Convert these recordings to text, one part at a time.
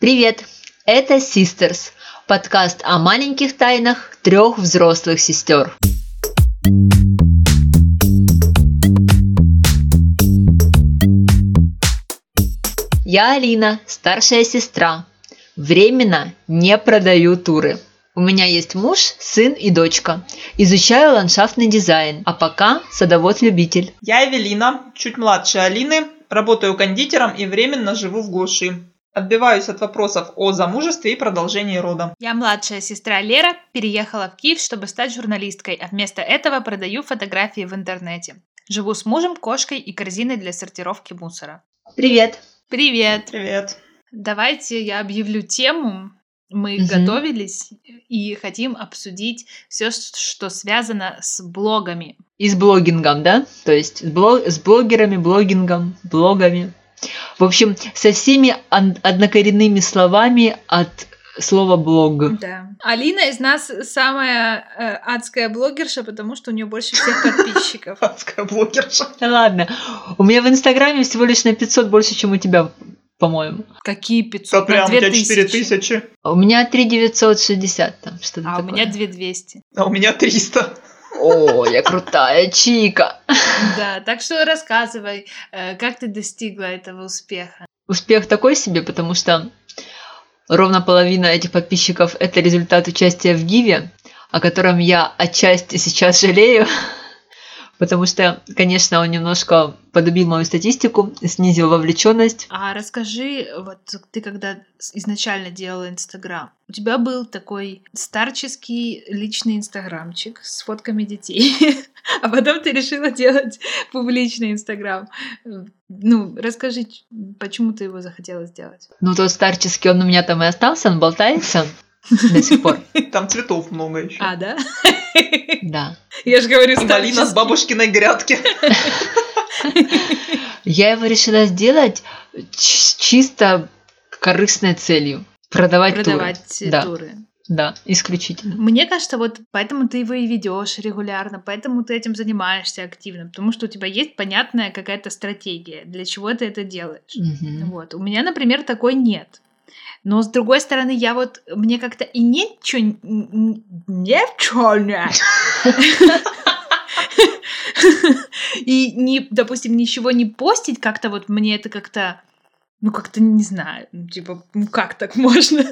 Привет! Это Sisters, подкаст о маленьких тайнах трех взрослых сестер. Я Алина, старшая сестра. Временно не продаю туры. У меня есть муж, сын и дочка. Изучаю ландшафтный дизайн, а пока садовод-любитель. Я Эвелина, чуть младше Алины, работаю кондитером и временно живу в глуши. Отбиваюсь от вопросов о замужестве и продолжении рода. Я младшая сестра Лера, переехала в Киев, чтобы стать журналисткой, а вместо этого продаю фотографии в интернете. Живу с мужем, кошкой и корзиной для сортировки мусора. Привет! Привет! Привет! Давайте я объявлю тему. Мы Мгм. готовились и хотим обсудить все, что связано с блогами. И с блогингом, да? То есть с, блог- с блогерами, блогингом, блогами. В общем, со всеми однокоренными словами от слова блог. Да. Алина из нас самая э, адская блогерша, потому что у нее больше всех подписчиков. Адская блогерша. Да ладно. У меня в Инстаграме всего лишь на 500 больше, чем у тебя, по-моему. Какие Да 500? прям, На у тебя 2000. 4000, У меня 3960 там, что-то А у меня 2200. а у меня 300. О, я крутая чика. Да, так что рассказывай, э, как ты достигла этого успеха. Успех такой себе, потому что ровно половина этих подписчиков – это результат участия в Гиве, о котором я отчасти сейчас жалею, потому что, конечно, он немножко подубил мою статистику, снизил вовлеченность. А расскажи, вот ты когда изначально делала Инстаграм, у тебя был такой старческий личный инстаграмчик с фотками детей, а потом ты решила делать публичный Инстаграм. Ну, расскажи, почему ты его захотела сделать? Ну, тот старческий, он у меня там и остался, он болтается до сих пор. Там цветов много еще. А, да? Да. Я же говорю, малина с бабушкиной грядки. Я его решила сделать чисто корыстной целью. Продавать, туры. продавать э, Да. туры. Да, исключительно. Мне кажется, вот поэтому ты его и ведешь регулярно, поэтому ты этим занимаешься активно, потому что у тебя есть понятная какая-то стратегия, для чего ты это делаешь. Мгм. Вот. У меня, например, такой нет. Но с другой стороны, я вот мне как-то и ничего ничего нет. И не, допустим, ничего не постить, как-то вот мне это как-то, ну как-то не знаю, ну, типа, ну как так можно?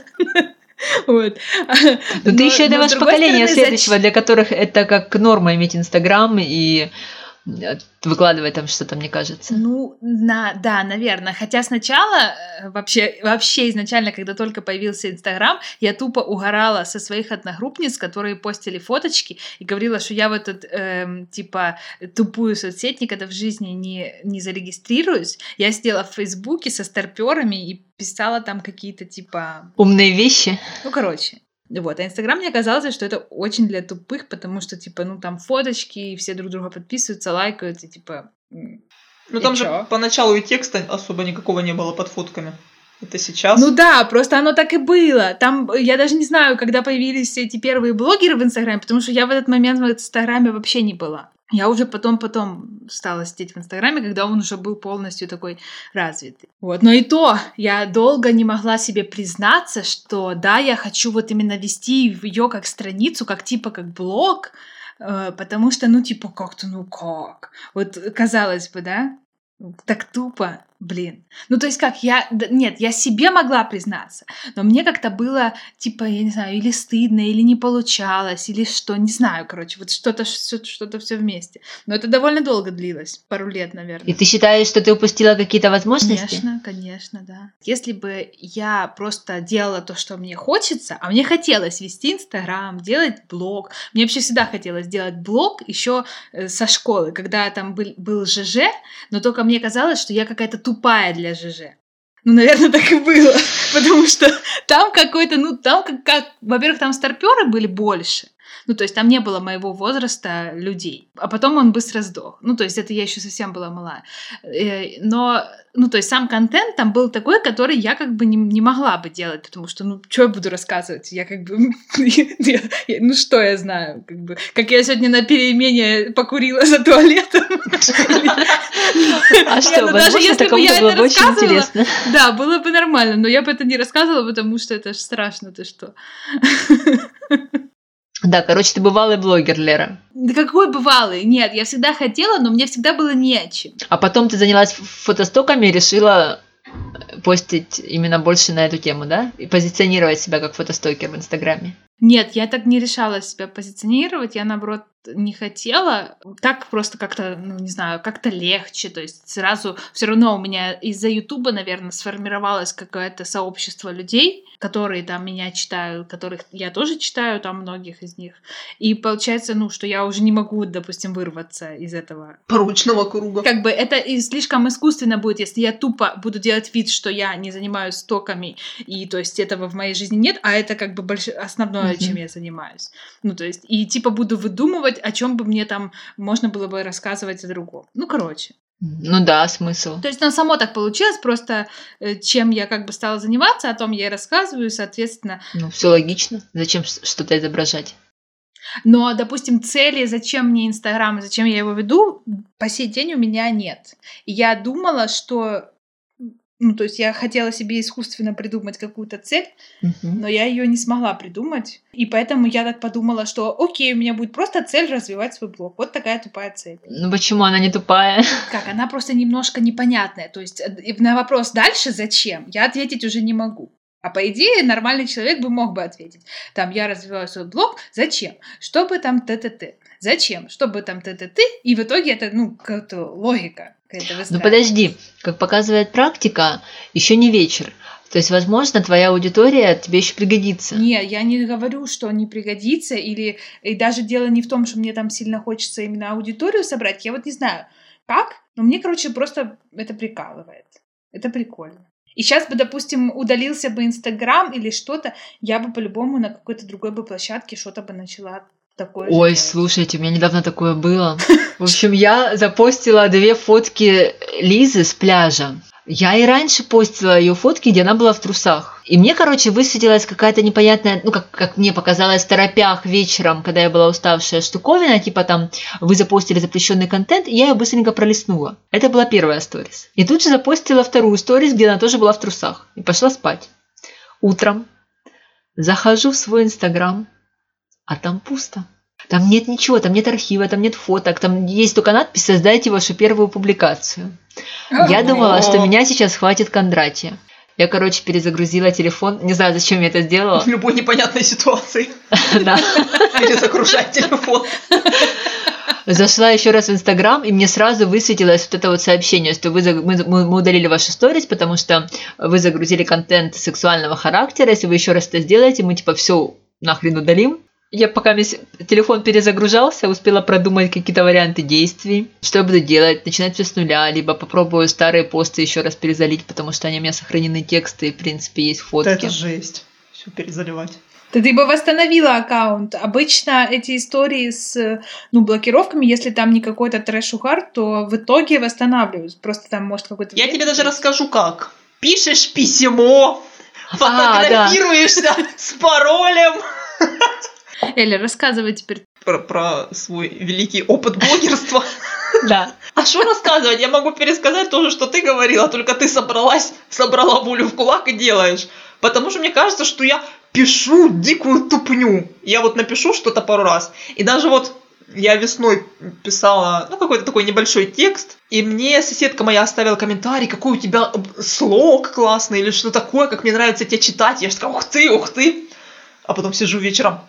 Вот. Ну, ты Но- еще но другой поколение стороны, следующего, для которых это как норма иметь Инстаграм и выкладывать там что-то, мне кажется. Ну, на, да, наверное. Хотя сначала, э, вообще, вообще изначально, когда только появился Инстаграм, я тупо угорала со своих одногруппниц, которые постили фоточки, и говорила, что я в этот, эм, типа, тупую соцсеть никогда в жизни не, не зарегистрируюсь. Я сидела в Фейсбуке со старперами и писала там какие-то, типа, Умные вещи. ну, короче. Вот, а Инстаграм мне казалось, что это очень для тупых, потому что, типа, ну, там фоточки, и все друг друга подписываются, лайкают, и, типа, Ну там чё? же поначалу и текста особо никакого не было под фотками. Это сейчас. Ну да, просто оно так и было. Там, я даже не знаю, когда появились эти первые блогеры в Инстаграме, потому что я в этот момент в Инстаграме вообще не была. Я уже потом-потом стала сидеть в Инстаграме, когда он уже был полностью такой развитый. Вот. Но и то, я долго не могла себе признаться, что да, я хочу вот именно вести ее как страницу, как типа как блог, э, потому что, ну, типа, как-то, ну как? Вот, казалось бы, да? Так тупо, блин. Ну, то есть как, я... Нет, я себе могла признаться, но мне как-то было, типа, я не знаю, или стыдно, или не получалось, или что, не знаю, короче, вот что-то что- что-то все вместе. Но это довольно долго длилось, пару лет, наверное. И ты считаешь, что ты упустила какие-то возможности? Конечно, конечно, да. Если бы я просто делала то, что мне хочется, а мне хотелось вести Инстаграм, делать блог, мне вообще всегда хотелось делать блог еще э, со школы, когда там был, был ЖЖ, но только мне казалось, что я какая-то тупая для ЖЖ. Ну, наверное, так и было, потому что там какой-то, ну, там как, как во-первых, там старперы были больше, Ну, то есть там не было моего возраста людей. А потом он быстро сдох. Ну, то есть это я еще совсем была мала. Э, но, ну, то есть сам контент там был такой, который я как бы не, не могла бы делать, потому что, ну, что я буду рассказывать? Я как бы, ну, что я знаю? Как, бы, как я сегодня на перемене покурила за туалетом. А что, ну, даже если бы я это рассказывала, да, было бы нормально, но я бы это не рассказывала, потому что это страшно, ты что. Да, короче, ты бывалый блогер, Лера. Да какой бывалый? Нет, я всегда хотела, но мне всегда было не о чем. А потом ты занялась фотостоками и решила постить именно больше на эту тему, да? И позиционировать себя как фотостокер в Инстаграме. Нет, я так не решала себя позиционировать, я наоборот не хотела. Так просто как-то, ну не знаю, как-то легче. То есть сразу все равно у меня из-за Ютуба, наверное, сформировалось какое-то сообщество людей, которые там меня читают, которых я тоже читаю, там многих из них. И получается, ну, что я уже не могу, допустим, вырваться из этого порочного круга. Как бы это и слишком искусственно будет, если я тупо буду делать вид, что я не занимаюсь стоками, и то есть этого в моей жизни нет, а это как бы больш... основное, mm-hmm. чем я занимаюсь. Ну, то есть, и типа буду выдумывать, о чем бы мне там можно было бы рассказывать о другом. Ну, короче. Ну да, смысл. То есть, ну, само так получилось, просто э, чем я как бы стала заниматься, о том я и рассказываю, соответственно. Ну, все логично. Зачем что-то изображать? Но, допустим, цели, зачем мне Инстаграм, зачем я его веду, по сей день у меня нет. И я думала, что ну, то есть я хотела себе искусственно придумать какую-то цель, uh-huh. но я ее не смогла придумать. И поэтому я так подумала, что окей, у меня будет просто цель развивать свой блог. Вот такая тупая цель. Ну почему она не тупая? Как, она просто немножко непонятная. То есть э, на вопрос дальше зачем, я ответить уже не могу. А по идее нормальный человек бы мог бы ответить. Там я развиваю свой блог, зачем? Чтобы там т-т-т. Зачем? Чтобы там т-т-т. И в итоге это, ну, какая-то логика. Ну подожди, как показывает практика, еще не вечер. То есть, возможно, твоя аудитория тебе еще пригодится. Не, я не говорю, что не пригодится, или и даже дело не в том, что мне там сильно хочется именно аудиторию собрать. Я вот не знаю, как, но мне, короче, просто это прикалывает. Это прикольно. И сейчас бы, допустим, удалился бы Инстаграм или что-то, я бы по-любому на какой-то другой бы площадке что-то бы начала такое Ой, слушайте, у меня недавно такое было. В общем, я запостила две фотки Лизы с пляжа. Я и раньше постила ее фотки, где она была в трусах. И мне, короче, высветилась какая-то непонятная, ну, как, как мне показалось, в торопях вечером, когда я была уставшая штуковина, типа там, вы запостили запрещенный контент, и я ее быстренько пролистнула. Это была первая сторис. И тут же запостила вторую сторис, где она тоже была в трусах. И пошла спать. Утром захожу в свой инстаграм, а там пусто. Там нет ничего, там нет архива, там нет фоток, там есть только надпись «Создайте вашу первую публикацию». Я думала, что меня сейчас хватит Кондратия. Я, короче, перезагрузила телефон. Не знаю, зачем я это сделала. В любой непонятной ситуации. Да. Перезагружать телефон. Зашла еще раз в Инстаграм, и мне сразу высветилось вот это вот сообщение, что вы, мы, мы удалили ваши сторис, потому что вы загрузили контент сексуального характера. Если вы еще раз это сделаете, мы типа все нахрен удалим. Я пока телефон перезагружался, успела продумать какие-то варианты действий. Что я буду делать? Начинать все с нуля, либо попробую старые посты еще раз перезалить, потому что они у меня сохранены тексты, и, в принципе, есть фотки. Это жесть. Все перезаливать. Да ты бы восстановила аккаунт. Обычно эти истории с ну, блокировками, если там не какой-то трэш-ухар, то в итоге восстанавливаются. Просто там может какой-то... Я тебе даже расскажу как. Пишешь письмо, а, фотографируешься с паролем. Эля, рассказывай теперь. Про, про свой великий опыт блогерства. Да. А что рассказывать? Я могу пересказать то же, что ты говорила, только ты собралась, собрала волю в кулак и делаешь. Потому что мне кажется, что я пишу дикую тупню. Я вот напишу что-то пару раз. И даже вот я весной писала, ну, какой-то такой небольшой текст, и мне соседка моя оставила комментарий, какой у тебя слог классный, или что такое, как мне нравится тебя читать. Я же такая, ух ты, ух ты. А потом сижу вечером,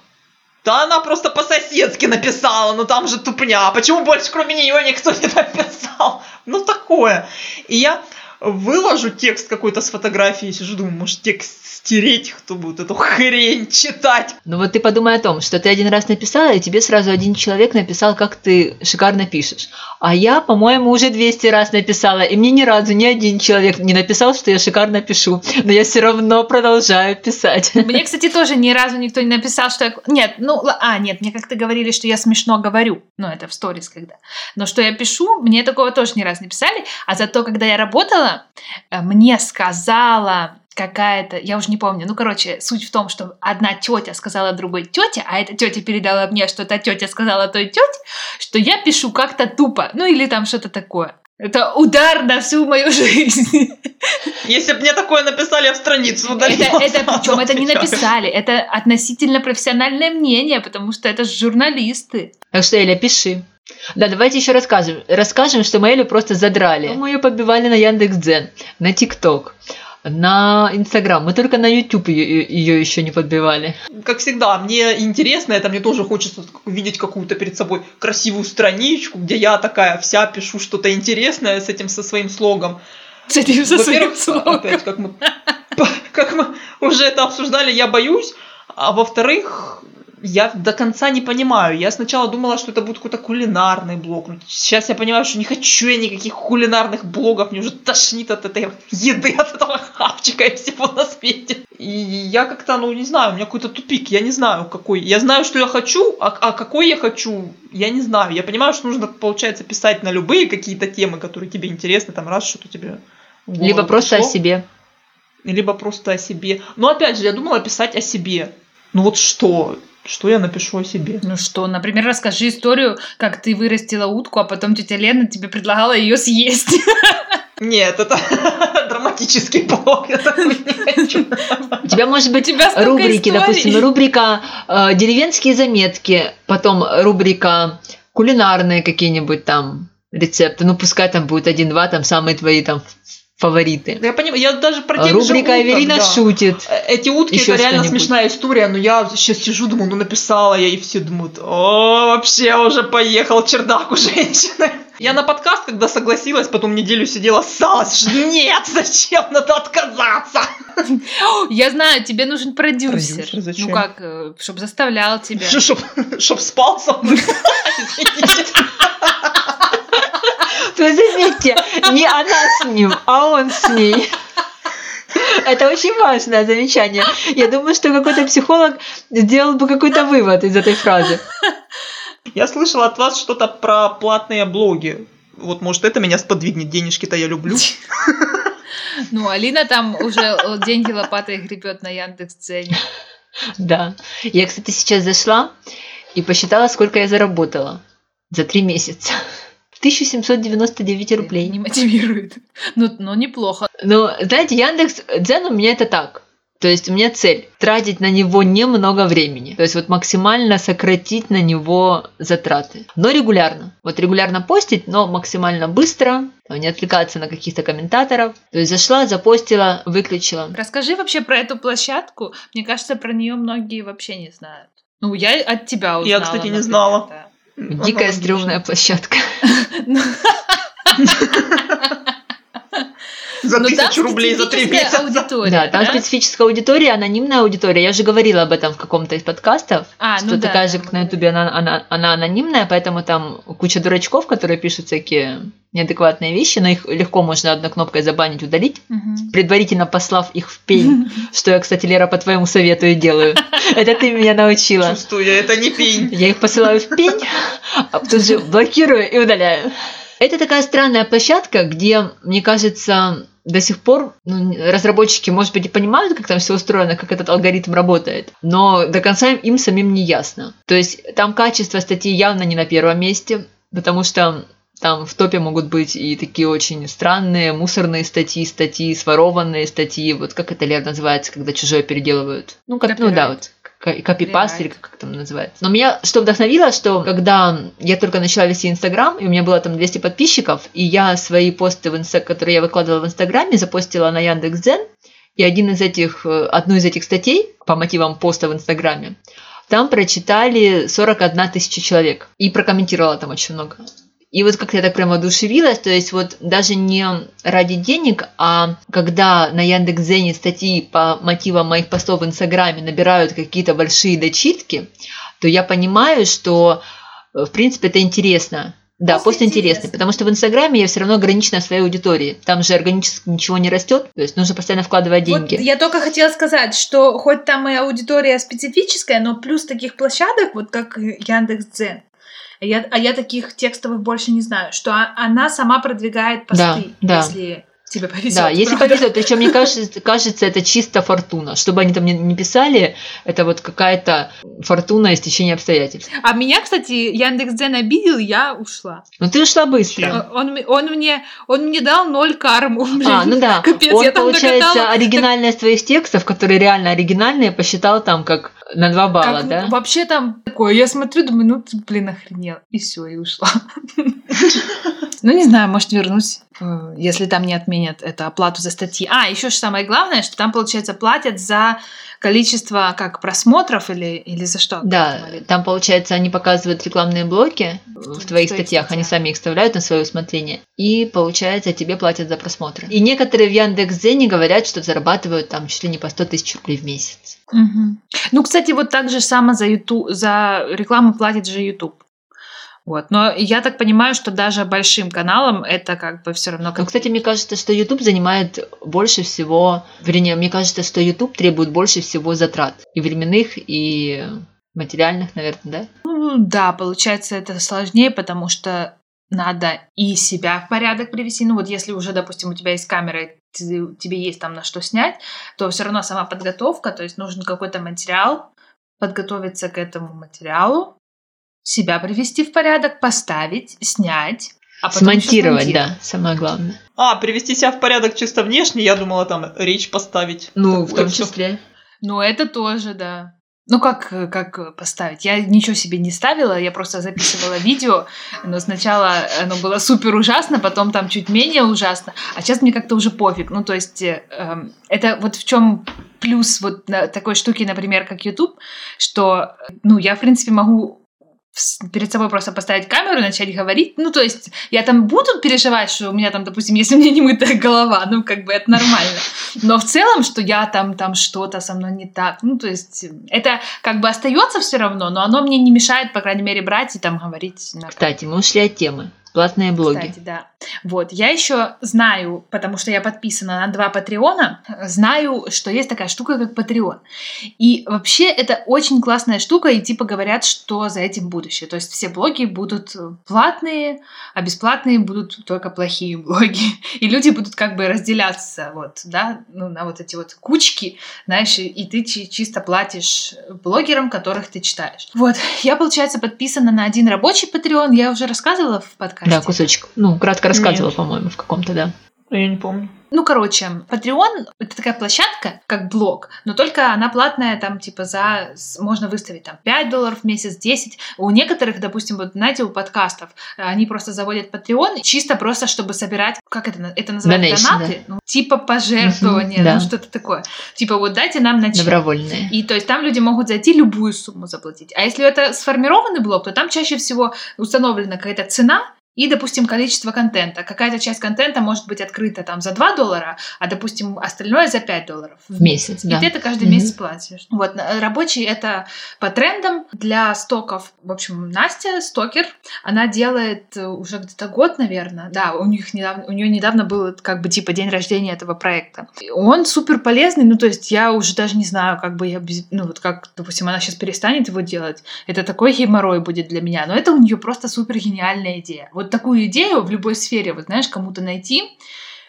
да она просто по-соседски написала, ну там же тупня. Почему больше кроме нее никто не написал? Ну такое. И я выложу текст какой-то с фотографией, сижу, думаю, может, текст стереть, кто будет эту хрень читать. Ну вот ты подумай о том, что ты один раз написала, и тебе сразу один человек написал, как ты шикарно пишешь. А я, по-моему, уже 200 раз написала, и мне ни разу ни один человек не написал, что я шикарно пишу. Но я все равно продолжаю писать. Мне, кстати, тоже ни разу никто не написал, что я... Нет, ну, а, нет, мне как-то говорили, что я смешно говорю. Ну, это в сторис когда. Но что я пишу, мне такого тоже ни разу не писали. А зато, когда я работала, э, мне сказала какая-то, я уже не помню, ну, короче, суть в том, что одна тетя сказала другой тете, а эта тетя передала мне, что та тетя сказала той тете, что я пишу как-то тупо, ну, или там что-то такое. Это удар на всю мою жизнь. Если бы мне такое написали, я в страницу удалила. Это, это причем это не написали, это относительно профессиональное мнение, потому что это журналисты. Так что, Эля, пиши. Да, давайте еще расскажем. Расскажем, что мы Элю просто задрали. Мы ее побивали на Яндекс.Дзен, на ТикТок на Инстаграм. Мы только на YouTube ее, ее еще не подбивали. Как всегда, мне интересно, это мне тоже хочется видеть какую-то перед собой красивую страничку, где я такая вся пишу что-то интересное с этим со своим слогом. С этим со своим слогом. Опять, как мы, как мы уже это обсуждали, я боюсь. А во-вторых, я до конца не понимаю. Я сначала думала, что это будет какой-то кулинарный блог. Но сейчас я понимаю, что не хочу я никаких кулинарных блогов. Мне уже тошнит от этой еды, от этого хавчика и всего на свете. И я как-то, ну, не знаю, у меня какой-то тупик. Я не знаю, какой. Я знаю, что я хочу, а, а какой я хочу, я не знаю. Я понимаю, что нужно, получается, писать на любые какие-то темы, которые тебе интересны. Там раз что-то тебе Либо просто пришло. о себе. Либо просто о себе. Но опять же, я думала писать о себе. Ну вот что? Что я напишу о себе? Ну что, например, расскажи историю, как ты вырастила утку, а потом тетя Лена тебе предлагала ее съесть. Нет, это драматический блог, я такой не хочу. У тебя может быть тебя рубрики, допустим, рубрика э, «Деревенские заметки», потом рубрика «Кулинарные какие-нибудь там рецепты», ну пускай там будет один-два, там самые твои там фавориты. Я понимаю, я даже про тех Рубрика же Эвелина да. шутит. Э, эти утки Еще это реально смешная история, но я сейчас сижу, думаю, ну написала я, и все думают, о, вообще уже поехал чердак у женщины. Я на подкаст, когда согласилась, потом неделю сидела, ссалась, нет, зачем, надо отказаться. Я знаю, тебе нужен продюсер. продюсер зачем? Ну как, э, чтобы заставлял тебя. Чтобы спал со мной. То есть, заметьте, не она с ним, а он с ней. Это очень важное замечание. Я думаю, что какой-то психолог сделал бы какой-то вывод из этой фразы. Я слышала от вас что-то про платные блоги. Вот, может, это меня сподвигнет. Денежки-то я люблю. Ну, Алина там уже деньги лопатой гребет на Яндекс.Цене. Да. Я, кстати, сейчас зашла и посчитала, сколько я заработала за три месяца. 1799 рублей. Не мотивирует. Ну, ну неплохо. Ну, знаете, Яндекс Дзен у меня это так. То есть у меня цель тратить на него немного времени. То есть вот максимально сократить на него затраты. Но регулярно. Вот регулярно постить, но максимально быстро. Не отвлекаться на каких-то комментаторов. То есть зашла, запостила, выключила. Расскажи вообще про эту площадку. Мне кажется, про нее многие вообще не знают. Ну, я от тебя узнала. Я, кстати, не знала. Да. Дикая стрёмная площадка. За тысячу рублей за три месяца. Аудитория, да, там да? специфическая аудитория, анонимная аудитория. Я уже говорила об этом в каком-то из подкастов, а, что ну такая да, же, как на Ютубе, она, она, она анонимная, поэтому там куча дурачков, которые пишут всякие неадекватные вещи, но их легко можно одной кнопкой забанить, удалить, угу. предварительно послав их в пень, что я, кстати, Лера, по твоему совету и делаю. Это ты меня научила. Чувствую, это не пень. Я их посылаю в пень, а тут же блокирую и удаляю. Это такая странная площадка, где, мне кажется, до сих пор ну, разработчики, может быть, и понимают, как там все устроено, как этот алгоритм работает, но до конца им самим не ясно. То есть там качество статьи явно не на первом месте, потому что там в топе могут быть и такие очень странные мусорные статьи, статьи, сворованные статьи, вот как это, Лер, называется, когда чужое переделывают. Ну, как, ну да, вот копипаст или как там называется. Но меня что вдохновило, что когда я только начала вести Инстаграм, и у меня было там 200 подписчиков, и я свои посты, в инста, которые я выкладывала в Инстаграме, запостила на Яндекс.Дзен, и один из этих, э, одну из этих статей по мотивам поста в Инстаграме, там прочитали 41 тысяча человек. И прокомментировала там очень много. И вот как я так прямо одушевилась, то есть вот даже не ради денег, а когда на Яндекс.Зене статьи по мотивам моих постов в Инстаграме набирают какие-то большие дочитки, то я понимаю, что в принципе это интересно. Да, Пост пост интересный, интересный. потому что в Инстаграме я все равно ограничена своей аудиторией. Там же органически ничего не растет, то есть нужно постоянно вкладывать деньги. Вот я только хотела сказать, что хоть там и аудитория специфическая, но плюс таких площадок, вот как Яндекс.Дзен, а я, а я таких текстовых больше не знаю, что а- она сама продвигает посты, Да, да. если тебе повезет. Да, если правда. повезет, причем мне кажется, кажется, это чисто фортуна. Чтобы они там не, не писали, это вот какая-то фортуна из течения обстоятельств. А меня, кстати, Яндекс.Дзен обидел, я ушла. Но ты ушла быстро. Он, м- он мне, он мне дал ноль карму. блин. А, ну да. Капец, Он, я там получается, накатала. оригинальность твоих текстов, которые реально оригинальные, посчитал там как на 2 балла, Как да? Вообще там такое, я смотрю, думаю, ну ты, блин, охренел. И все, и ушла. Ну, не знаю, может, вернусь, э, если там не отменят эту оплату за статьи. А, еще же самое главное, что там, получается, платят за количество как просмотров или, или за что? Да, там, получается, они показывают рекламные блоки в, В твоих статьях, они статьях. сами их вставляют на свое усмотрение, и, получается, тебе платят за просмотры. И некоторые в Яндекс.Зене говорят, что зарабатывают там чуть ли не по 100 тысяч рублей в месяц. Мгм. Ну, кстати, вот так же само за, YouTube, за рекламу платит же YouTube. Вот. Но я так понимаю, что даже большим каналам это как бы все равно Но, как кстати, мне кажется, что YouTube занимает больше всего, вернее, мне кажется, что YouTube требует больше всего затрат и временных, и материальных, наверное, да? Ну, да, получается, это сложнее, потому что надо и себя в порядок привести. Ну, вот если уже, допустим, у тебя есть камера, тебе есть там на что снять, то все равно сама подготовка, то есть нужен какой-то материал, подготовиться к этому материалу, себя привести в порядок, поставить, снять, а Смонтировать, да, самое главное. А, привести себя в порядок чисто внешне, я думала там речь поставить. Ну, в том числе. Ну, это тоже, да. Ну, как, как поставить? Я ничего себе не ставила, я просто записывала видео, но сначала оно было супер ужасно, потом там чуть менее ужасно, а сейчас мне как-то уже пофиг. Ну, то есть, эм, это вот в чем плюс вот на такой штуки, например, как YouTube, что, ну, я, в принципе, могу перед собой просто поставить камеру начать говорить. Ну, то есть, я там буду переживать, что у меня там, допустим, если у меня не мытая голова, ну, как бы это нормально. Но в целом, что я там, там что-то со мной не так. Ну, то есть, это как бы остается все равно, но оно мне не мешает, по крайней мере, брать и там говорить. Кстати, мы ушли от темы. Платные блоги. кстати, да. Вот, я еще знаю, потому что я подписана на два Патреона, знаю, что есть такая штука, как Патреон. И вообще это очень классная штука, и типа говорят, что за этим будущее. То есть все блоги будут платные, а бесплатные будут только плохие блоги. И люди будут как бы разделяться, вот, да, ну, на вот эти вот кучки, знаешь, и- ты чи- чисто платишь блогерам, которых ты читаешь. Вот, я, получается, подписана на один рабочий Patreon, я уже рассказывала в подкасте. Да, кусочек. Ну, кратко рассказывала, по-моему, в каком-то, да. Я не помню. Ну, короче, Patreon — это такая площадка, как блог, но только она платная, там, типа, за... Можно выставить, там, 5 долларов в месяц, 10. У некоторых, допустим, вот, знаете, у подкастов, э, они просто заводят Patreon чисто просто, чтобы собирать, как это, это называется, Donation, донаты? Ну, типа пожертвования, Мгм, да. ну, что-то такое. Типа, вот дайте нам начать. Добровольные. И то есть там люди могут зайти любую сумму заплатить. А если это сформированный блок, то там чаще всего установлена какая-то цена и, допустим, количество контента. Какая-то часть контента может быть открыта там за 2 доллара, а, допустим, остальное за 5 долларов В месяц, И да. ты это каждый Мгм. месяц платишь. Вот, рабочий это по трендам для стоков. В общем, Настя, стокер, она делает э, уже где-то год, наверное. Да, у них недавно, у нее недавно был как бы типа день рождения этого проекта. И Он супер полезный, ну то есть я уже даже не знаю, как бы я, без- ну вот как, допустим, она сейчас перестанет его делать. Это такой геморрой будет для меня, но это у нее просто супер гениальная идея. Вот такую идею в любой сфере, вот знаешь, кому-то найти,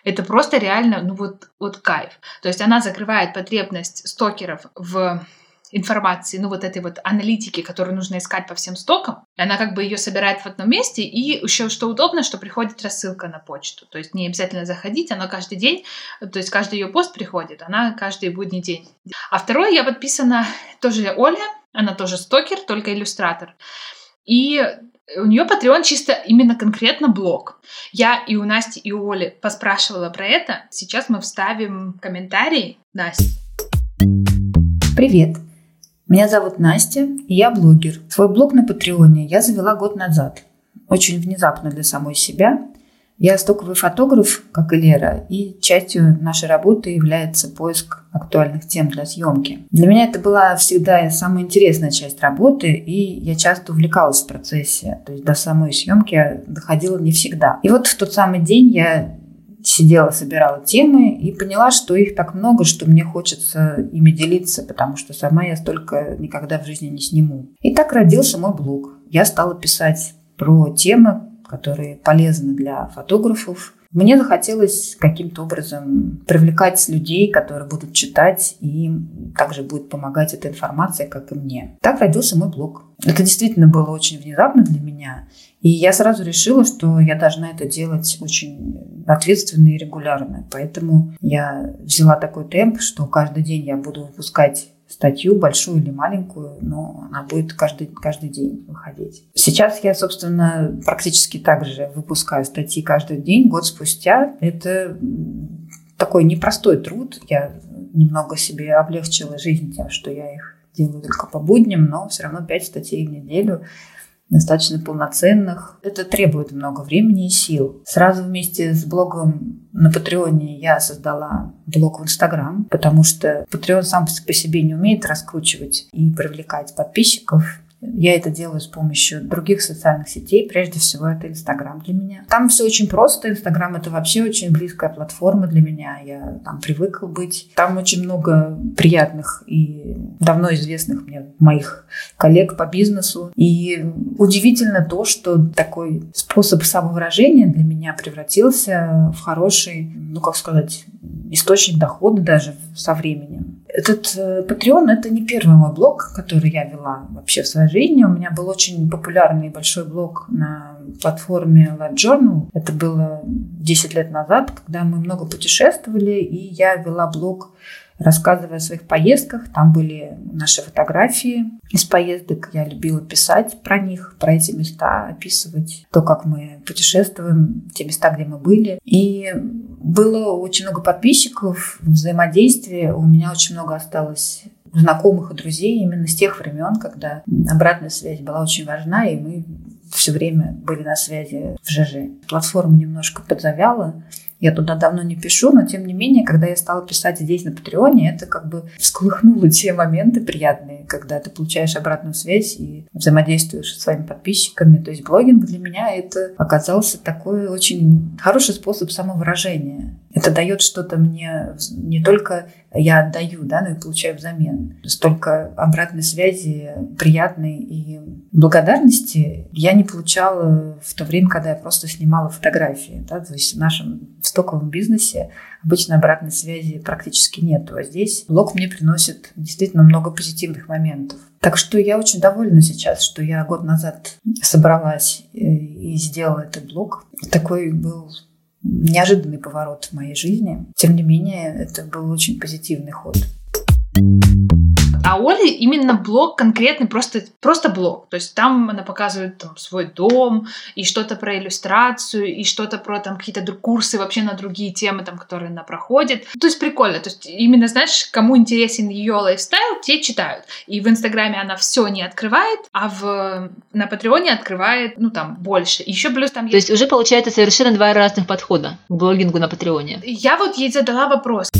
это просто реально, ну вот, вот кайф. То есть она закрывает потребность стокеров в информации, ну вот этой вот аналитики, которую нужно искать по всем стокам. Она как бы ее собирает в одном месте, и еще что удобно, что приходит рассылка на почту. То есть не обязательно заходить, она каждый день, то есть каждый ее пост приходит, она каждый будний день. А второй я подписана тоже Оля, она тоже стокер, только иллюстратор. И у нее Patreon чисто именно конкретно блог. Я и у Насти, и у Оли поспрашивала про это. Сейчас мы вставим комментарий. Настя. Привет! Меня зовут Настя, и я блогер. Свой блог на Патреоне я завела год назад. очень внезапно для самой себя. Я стоковый фотограф, как и Лера, и частью нашей работы является поиск актуальных тем для съемки. Для меня это была всегда самая интересная часть работы, и я часто увлекалась в процессе. То есть до самой съемки я доходила не всегда. И вот в тот самый день я сидела, собирала темы и поняла, что их так много, что мне хочется ими делиться, потому что сама я столько никогда в жизни не сниму. И так родился мой блог. Я стала писать про темы, которые полезны для фотографов. Мне захотелось каким-то образом привлекать людей, которые будут читать, и им также будет помогать эта информация, как и мне. Так родился мой блог. Это действительно было очень внезапно для меня. И я сразу решила, что я должна это делать очень ответственно и регулярно. Поэтому я взяла такой темп, что каждый день я буду выпускать статью, большую или маленькую, но она будет каждый, каждый день выходить. Сейчас я, собственно, практически так же выпускаю статьи каждый день, год спустя. Это такой непростой труд. Я немного себе облегчила жизнь тем, что я их делаю только по будням, но все равно 5 статей в неделю достаточно полноценных. Это требует много времени и сил. Сразу вместе с блогом на Патреоне я создала блог в Инстаграм, потому что Патреон сам по себе не умеет раскручивать и привлекать подписчиков. Я это делаю с помощью других социальных сетей. Прежде всего, это Инстаграм для меня. Там все очень просто. Инстаграм — это вообще очень близкая платформа для меня. Я там привыкла быть. Там очень много приятных и давно известных мне моих коллег по бизнесу. И удивительно то, что такой способ самовыражения для меня превратился в хороший, ну, как сказать, источник дохода даже со временем. Этот э, Patreon – это не первый мой блог, который я вела вообще в своей жизни. У меня был очень популярный большой блог на платформе Live Journal. Это было 10 лет назад, когда мы много путешествовали, и я вела блог рассказывая о своих поездках. Там были наши фотографии из поездок. Я любила писать про них, про эти места, описывать то, как мы путешествуем, те места, где мы были. И было очень много подписчиков, взаимодействия. У меня очень много осталось знакомых и друзей именно с тех времен, когда обратная связь была очень важна, и мы все время были на связи в ЖЖ. Платформа немножко подзавяла, я туда давно не пишу, но тем не менее, когда я стала писать здесь на Патреоне, это как бы всколыхнуло те моменты приятные, когда ты получаешь обратную связь и взаимодействуешь со своими подписчиками. То есть блогинг для меня это оказался такой очень хороший способ самовыражения. Это дает что-то мне не только я отдаю, да, но и получаю взамен. Столько обратной связи, приятной и благодарности я не получала в то время, когда я просто снимала фотографии. Да? То есть в нашем стоковом бизнесе обычно обратной связи практически нет. А здесь блог мне приносит действительно много позитивных моментов. Так что я очень довольна сейчас, что я год назад собралась э, и сделала этот блог. Такой был неожиданный поворот в моей жизни. Тем не менее, это был очень позитивный ход. А Оля именно блог конкретный, просто, просто блог. То есть там она показывает там, свой дом, и что-то про иллюстрацию, и что-то про там какие-то курсы вообще на другие темы, там, которые она проходит. То есть прикольно. То есть именно, знаешь, кому интересен ее лайфстайл, те читают. И в Инстаграме она все не открывает, а в, на Патреоне открывает, ну, там, больше. Еще плюс там. То есть уже получается совершенно два разных подхода к блогингу на Патреоне. Я вот ей задала вопрос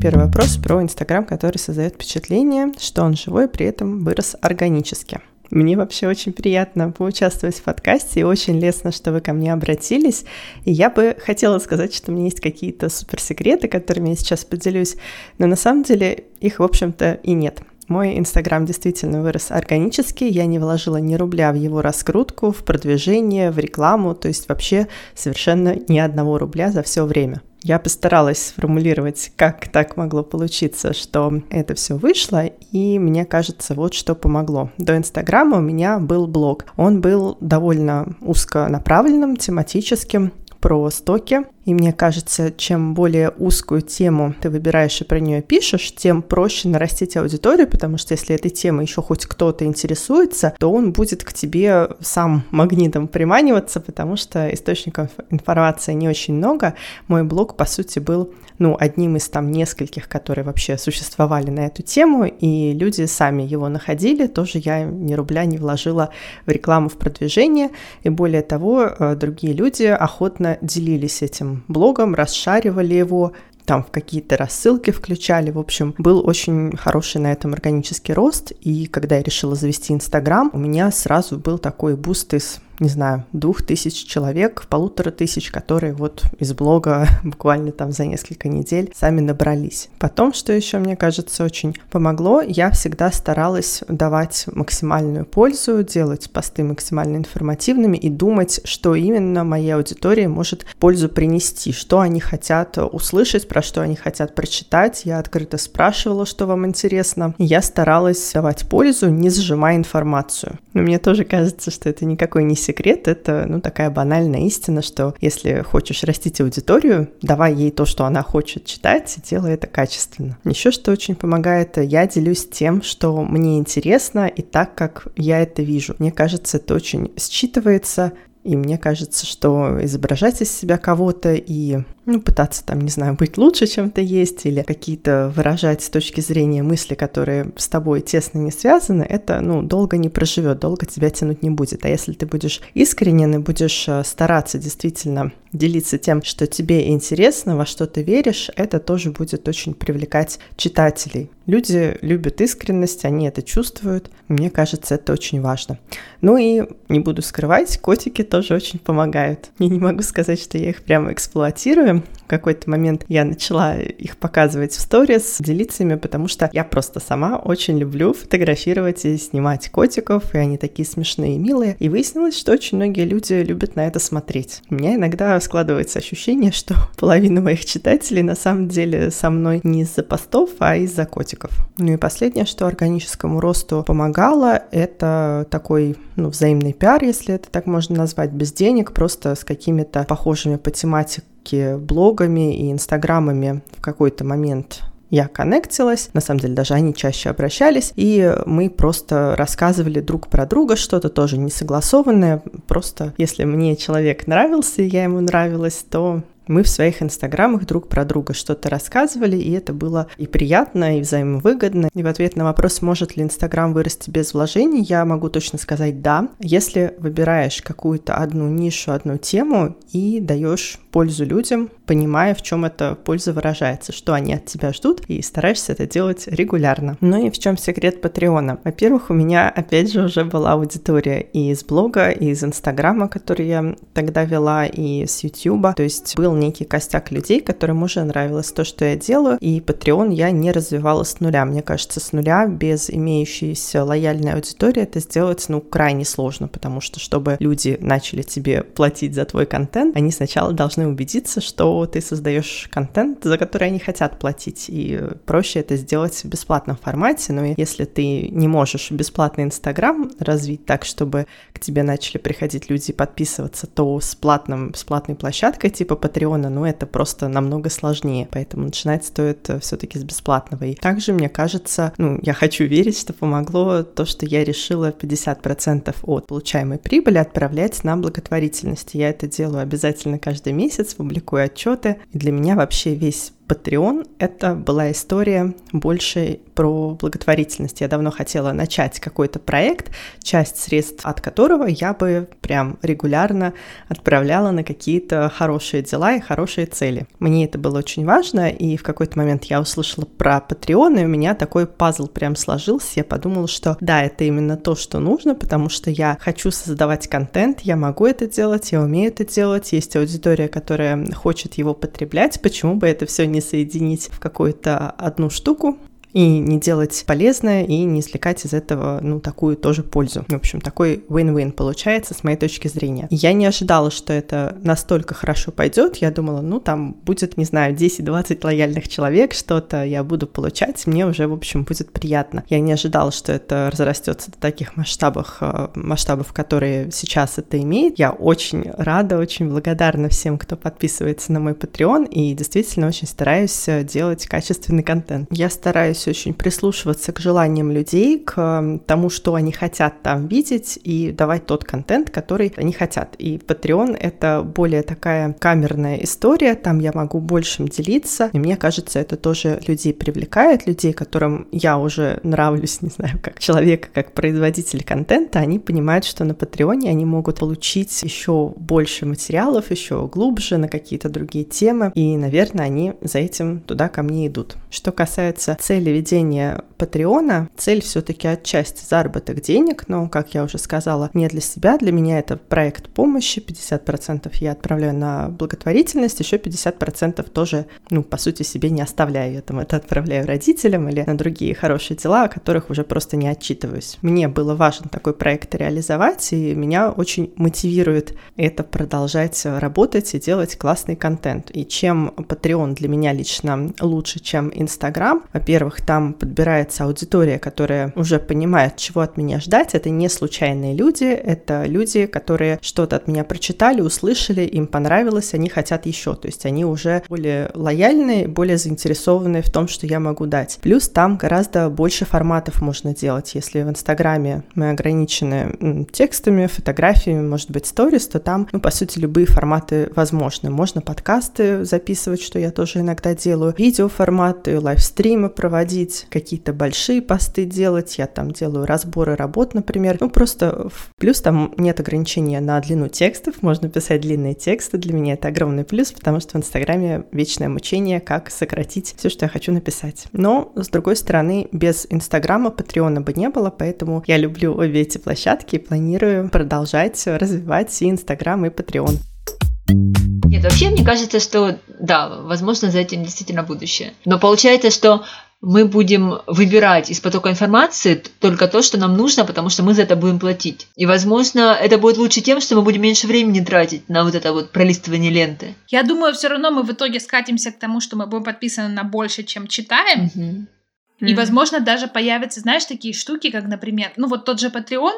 первый вопрос про Инстаграм, который создает впечатление, что он живой, при этом вырос органически. Мне вообще очень приятно поучаствовать в подкасте, и очень лестно, что вы ко мне обратились. И я бы хотела сказать, что у меня есть какие-то суперсекреты, которыми я сейчас поделюсь, но на самом деле их, в общем-то, и нет. Мой Инстаграм действительно вырос органически, я не вложила ни рубля в его раскрутку, в продвижение, в рекламу, то есть вообще совершенно ни одного рубля за все время. Я постаралась сформулировать, как так могло получиться, что это все вышло, и мне кажется, вот что помогло. До Инстаграма у меня был блог. Он был довольно узконаправленным, тематическим, про стоки. И мне кажется, чем более узкую тему ты выбираешь и про нее пишешь, тем проще нарастить аудиторию, потому что если этой темой еще хоть кто-то интересуется, то он будет к тебе сам магнитом приманиваться, потому что источников информации не очень много. Мой блог, по сути, был ну, одним из там нескольких, которые вообще существовали на эту тему, и люди сами его находили, тоже я ни рубля не вложила в рекламу, в продвижение, и более того, э, другие люди охотно делились этим блогом, расшаривали его, там в какие-то рассылки включали. В общем, был очень хороший на этом органический рост. И когда я решила завести Инстаграм, у меня сразу был такой буст из не знаю, двух тысяч человек, полутора тысяч, которые вот из блога буквально там за несколько недель сами набрались. Потом, что еще мне кажется очень помогло, я всегда старалась давать максимальную пользу, делать посты максимально информативными и думать, что именно моей аудитории может пользу принести, что они хотят услышать, про что они хотят прочитать. Я открыто спрашивала, что вам интересно. Я старалась давать пользу, не сжимая информацию. Но мне тоже кажется, что это никакой не секрет, это ну, такая банальная истина, что если хочешь растить аудиторию, давай ей то, что она хочет читать, и делай это качественно. Еще что очень помогает, я делюсь тем, что мне интересно и так, как я это вижу. Мне кажется, это очень считывается, и мне кажется, что изображать из себя кого-то и ну, пытаться там, не знаю, быть лучше, чем ты есть, или какие-то выражать с точки зрения мысли, которые с тобой тесно не связаны, это, ну, долго не проживет, долго тебя тянуть не будет. А если ты будешь искренен и будешь э, стараться действительно делиться тем, что тебе интересно, во что ты веришь, это тоже будет очень привлекать читателей. Люди любят искренность, они это чувствуют. Мне кажется, это очень важно. Ну и не буду скрывать, котики тоже очень помогают. Я не могу сказать, что я их прямо эксплуатирую, в какой-то момент я начала их показывать в сторис, делиться ими, потому что я просто сама очень люблю фотографировать и снимать котиков, и они такие смешные и милые. И выяснилось, что очень многие люди любят на это смотреть. У меня иногда складывается ощущение, что половина моих читателей на самом деле со мной не из-за постов, а из-за котиков. Ну и последнее, что органическому росту помогало, это такой ну, взаимный пиар, если это так можно назвать, без денег, просто с какими-то похожими по тематике блогами и инстаграмами в какой-то момент я коннектилась, на самом деле даже они чаще обращались, и мы просто рассказывали друг про друга что-то тоже несогласованное, просто если мне человек нравился, и я ему нравилась, то мы в своих инстаграмах друг про друга что-то рассказывали, и это было и приятно, и взаимовыгодно. И в ответ на вопрос, может ли инстаграм вырасти без вложений, я могу точно сказать да. Если выбираешь какую-то одну нишу, одну тему и даешь пользу людям, понимая, в чем эта польза выражается, что они от тебя ждут, и стараешься это делать регулярно. Ну и в чем секрет Патреона? Во-первых, у меня, опять же, уже была аудитория и из блога, и из Инстаграма, который я тогда вела, и с Ютуба. То есть был некий костяк людей, которым уже нравилось то, что я делаю, и Patreon я не развивала с нуля. Мне кажется, с нуля, без имеющейся лояльной аудитории, это сделать, ну, крайне сложно, потому что, чтобы люди начали тебе платить за твой контент, они сначала должны убедиться, что ты создаешь контент, за который они хотят платить. И проще это сделать в бесплатном формате. Но если ты не можешь бесплатный Инстаграм развить так, чтобы к тебе начали приходить люди и подписываться, то с, платным, с платной площадкой типа Патреона, ну это просто намного сложнее. Поэтому начинать стоит э, все-таки с бесплатного. И также, мне кажется, ну, я хочу верить, что помогло то, что я решила 50% от получаемой прибыли отправлять на благотворительность. Я это делаю обязательно каждый месяц, публикую отчеты. И для меня вообще весь Patreon — это была история больше про благотворительность. Я давно хотела начать какой-то проект, часть средств от которого я бы прям регулярно отправляла на какие-то хорошие дела и хорошие цели. Мне это было очень важно, и в какой-то момент я услышала про Patreon, и у меня такой пазл прям сложился. Я подумала, что да, это именно то, что нужно, потому что я хочу создавать контент, я могу это делать, я умею это делать, есть аудитория, которая хочет его потреблять, почему бы это все не соединить в какую-то одну штуку. И не делать полезное, и не извлекать из этого, ну, такую тоже пользу. В общем, такой win-win получается с моей точки зрения. Я не ожидала, что это настолько хорошо пойдет. Я думала, ну, там будет, не знаю, 10-20 лояльных человек, что-то я буду получать, мне уже, в общем, будет приятно. Я не ожидала, что это разрастется до таких масштабов, э, масштабов, которые сейчас это имеет. Я очень рада, очень благодарна всем, кто подписывается на мой Patreon, и действительно очень стараюсь э, делать качественный контент. Я стараюсь очень прислушиваться к желаниям людей, к тому, что они хотят там видеть, и давать тот контент, который они хотят. И Patreon — это более такая камерная история, там я могу большим делиться, и мне кажется, это тоже людей привлекает, людей, которым я уже нравлюсь, не знаю, как человека, как производитель контента, они понимают, что на Патреоне они могут получить еще больше материалов, еще глубже на какие-то другие темы, и, наверное, они за этим туда ко мне идут. Что касается цели ведения Патреона, цель все-таки отчасти заработок денег, но, как я уже сказала, не для себя, для меня это проект помощи, 50% я отправляю на благотворительность, еще 50% тоже, ну, по сути, себе не оставляю, я там это отправляю родителям или на другие хорошие дела, о которых уже просто не отчитываюсь. Мне было важно такой проект реализовать, и меня очень мотивирует это продолжать работать и делать классный контент. И чем Patreon для меня лично лучше, чем Instagram, во-первых, там подбирается аудитория, которая уже понимает, чего от меня ждать. Это не случайные люди, это люди, которые что-то от меня прочитали, услышали, им понравилось, они хотят еще. То есть они уже более лояльные, более заинтересованы в том, что я могу дать. Плюс там гораздо больше форматов можно делать. Если в Инстаграме мы ограничены текстами, фотографиями, может быть, сторис, то там, ну, по сути, любые форматы возможны. Можно подкасты записывать, что я тоже иногда делаю, видеоформаты, лайвстримы проводить, какие-то большие посты делать, я там делаю разборы работ, например. Ну, просто плюс там нет ограничения на длину текстов, можно писать длинные тексты, для меня это огромный плюс, потому что в Инстаграме вечное мучение, как сократить все, что я хочу написать. Но, с другой стороны, без Инстаграма Патреона бы не было, поэтому я люблю обе эти площадки и планирую продолжать развивать и Инстаграм, и Патреон. Нет, вообще мне кажется, что да, возможно, за этим действительно будущее. Но получается, что мы будем выбирать из потока информации только то, что нам нужно, потому что мы за это будем платить. И, возможно, это будет лучше тем, что мы будем меньше времени тратить на вот это вот пролистывание ленты. Я думаю, все равно мы в итоге скатимся к тому, что мы будем подписаны на больше, чем читаем. Угу. И, возможно, даже появятся, знаешь, такие штуки, как, например, ну вот тот же Patreon,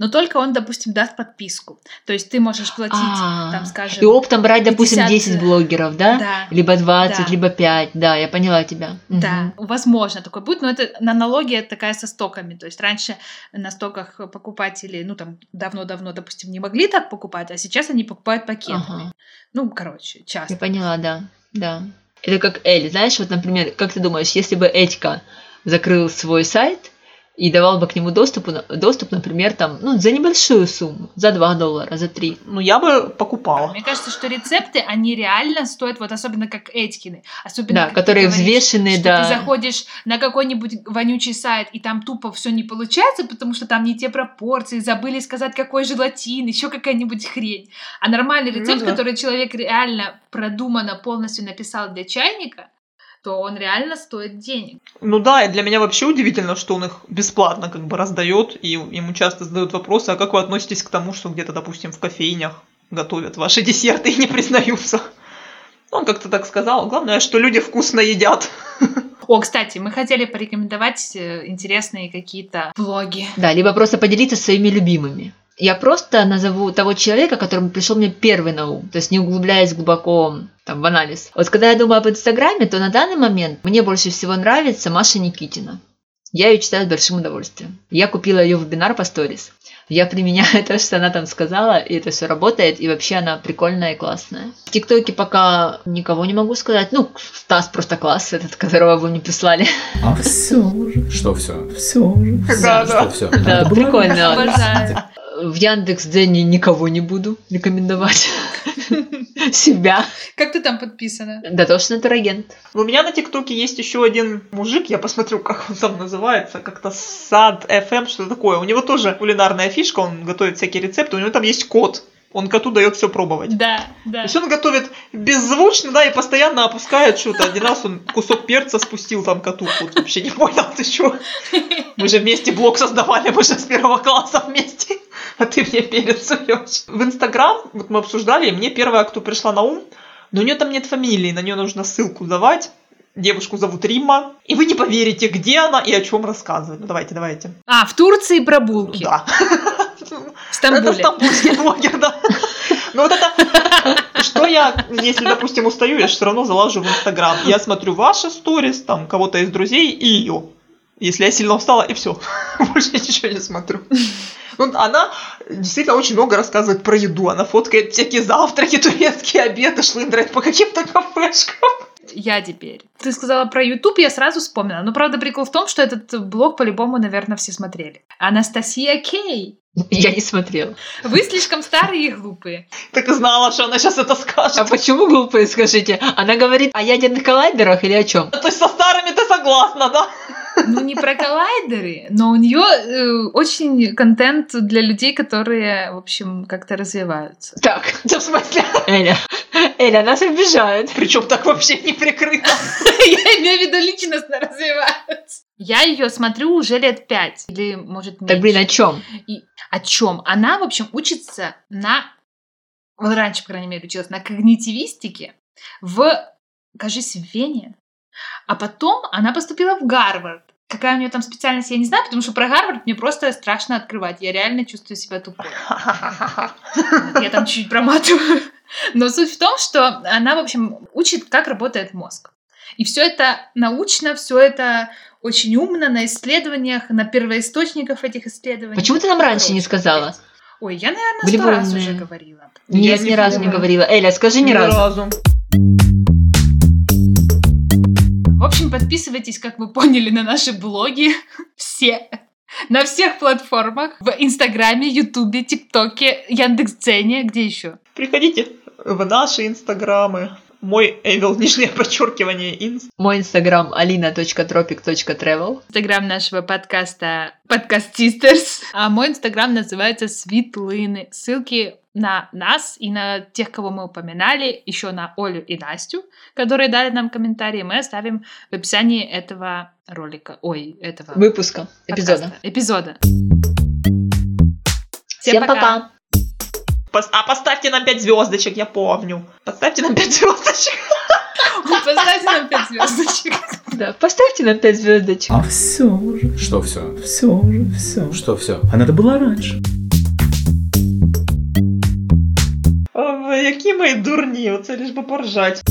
но только он, допустим, даст подписку. То есть ты можешь платить, А, там, скажем... И оптом брать, допустим, 50, 10 блогеров, да? Да. Либо 20, Да. либо 5. Да, я поняла тебя. Да, возможно, такое будет, но это аналогия такая со стоками. То есть раньше на стоках покупатели, ну там давно-давно, допустим, не могли так покупать, а сейчас они покупают пакетами. Ага. Ну, короче, часто. Я поняла, да. Да. Это как Эль, знаешь, вот, например, как ты думаешь, если бы Этька закрыл свой сайт и давал бы к нему доступ, доступ, например, там, ну, за небольшую сумму, за 2 доллара, за 3. Ну, я бы покупала. Мне кажется, что рецепты, они реально стоят, вот особенно как Этькины. Особенно, Да, как ты которые говоришь, взвешенные, что да. ты заходишь на какой-нибудь вонючий сайт, и там тупо все не получается, потому что там не те пропорции, забыли сказать, какой желатин, еще какая-нибудь хрень. А нормальный Ну рецепт, да. который человек реально продуманно полностью написал для чайника, то он реально стоит денег. Ну да, и для меня вообще удивительно, что он их бесплатно как бы раздает, и ему часто задают вопросы, а как вы относитесь к тому, что где-то, допустим, в кофейнях готовят ваши десерты и не признаются. Он как-то так сказал. Главное, что люди вкусно едят. О, кстати, мы хотели порекомендовать э, интересные какие-то блоги. Да, либо просто поделиться своими любимыми. Я просто назову того человека, который пришел мне первый на ум, то есть не углубляясь глубоко там, в анализ. Вот когда я думаю об Инстаграме, то на данный момент мне больше всего нравится Маша Никитина. Я ее читаю с большим удовольствием. Я купила ее вебинар по сторис. Я применяю то, что она там сказала, и это все работает, и вообще она прикольная и классная. В ТикТоке пока никого не могу сказать. Ну, Стас просто класс, этот, которого вы мне прислали. А все уже. Что все? Все уже. Да, да. Что все? Да, прикольно. Обожаю. В Яндекс Дзене никого не буду рекомендовать. Себя. Как ты там подписана? Да, точно турагент. У меня на ТикТоке есть еще один мужик, я посмотрю, как он там называется, как-то Сад FM, что такое. У него тоже кулинарная фишка, он готовит всякие рецепты, у него там есть кот. Он коту дает все пробовать. Да, То да. есть он готовит беззвучно, да, и постоянно опускает что-то. Один раз он кусок перца спустил там коту. Вот вообще не понял, ты что? Мы же вместе блог создавали, мы же с первого класса вместе. А ты мне перец суешь. В Инстаграм, вот мы обсуждали, и мне первая, кто пришла на ум, но у нее там нет фамилии, на нее нужно ссылку давать. Девушку зовут Римма. И вы не поверите, где она и о чем рассказывает. Ну давайте, давайте. А, в Турции про булки. Да. В Стамбуле. Это стамбульский блогер, да. Ну вот это... Что я, если, допустим, устаю, я же все равно залажу в Инстаграм. Я смотрю ваши сторис, там, кого-то из друзей и ее. Если я сильно устала, и все. Больше ничего не смотрю. Ну, она действительно очень много рассказывает про еду. Она фоткает всякие завтраки, турецкие обеды, шлындрает по каким-то кафешкам. Я теперь. Ты сказала про YouTube, я сразу вспомнила. Но правда прикол в том, что этот блог по-любому, наверное, все смотрели. Анастасия Кей. Я не смотрела. Вы слишком старые и глупые. Так и знала, что она сейчас это А скажет. почему глупые, скажите? Она говорит о ядерных коллайдерах или о чем? То есть со старыми ты согласна, да? Ну, не про коллайдеры, но у нее очень контент для людей, которые, в общем, как-то развиваются. Так, Да, в смысле? Эля, Эля, нас обижают. Причем так вообще не прикрыто. Я имею в виду личностно развиваются. Я ее смотрю уже лет пять. Или, может, Так, блин, о меньше. чем? И о чем? Она, в общем, учится на... Вот раньше, по крайней мере, училась на когнитивистике в, кажись, в Вене. А потом она поступила в Гарвард. Какая у нее там специальность, я не знаю, потому что про Гарвард мне просто страшно открывать. Я реально чувствую себя тупой. Я там чуть-чуть проматываю. Но суть в том, что она, в общем, учит, как работает мозг. И все это научно, все это очень умно на исследованиях, на первоисточниках этих исследований. Почему ты нам раньше не сказала? Ой, я, наверное, сто раз уже говорила. Я Нет, не ни разу не говорила. Эля, скажи ни разу. В подписывайтесь, как вы поняли, на наши блоги. Все. На всех платформах. В Инстаграме, Ютубе, ТикТоке, Яндекс.Дзене. Где еще? Приходите в наши инстаграмы. Мой Эвил, нижнее подчеркивание, инст. Мой инстаграм alina.tropic.travel. Инстаграм нашего подкаста Подкаст Sisters. А мой инстаграм называется Светлыны. Ссылки на нас и на тех, кого мы упоминали, еще на Олю и Настю, которые дали нам комментарии, мы оставим в описании этого ролика. Ой, этого Выпуска, эпизода. подкаста. Эпизода. Всем пока. Пос- А поставьте нам 5 звездочек, я помню. Поставьте нам 5 звездочек. Поставьте нам 5 звездочек. Да, поставьте нам 5 звездочек. А все уже. Что все? Все уже, все. Что все? А надо было раньше. Ой, які ми дурні, оце лиш би поржать.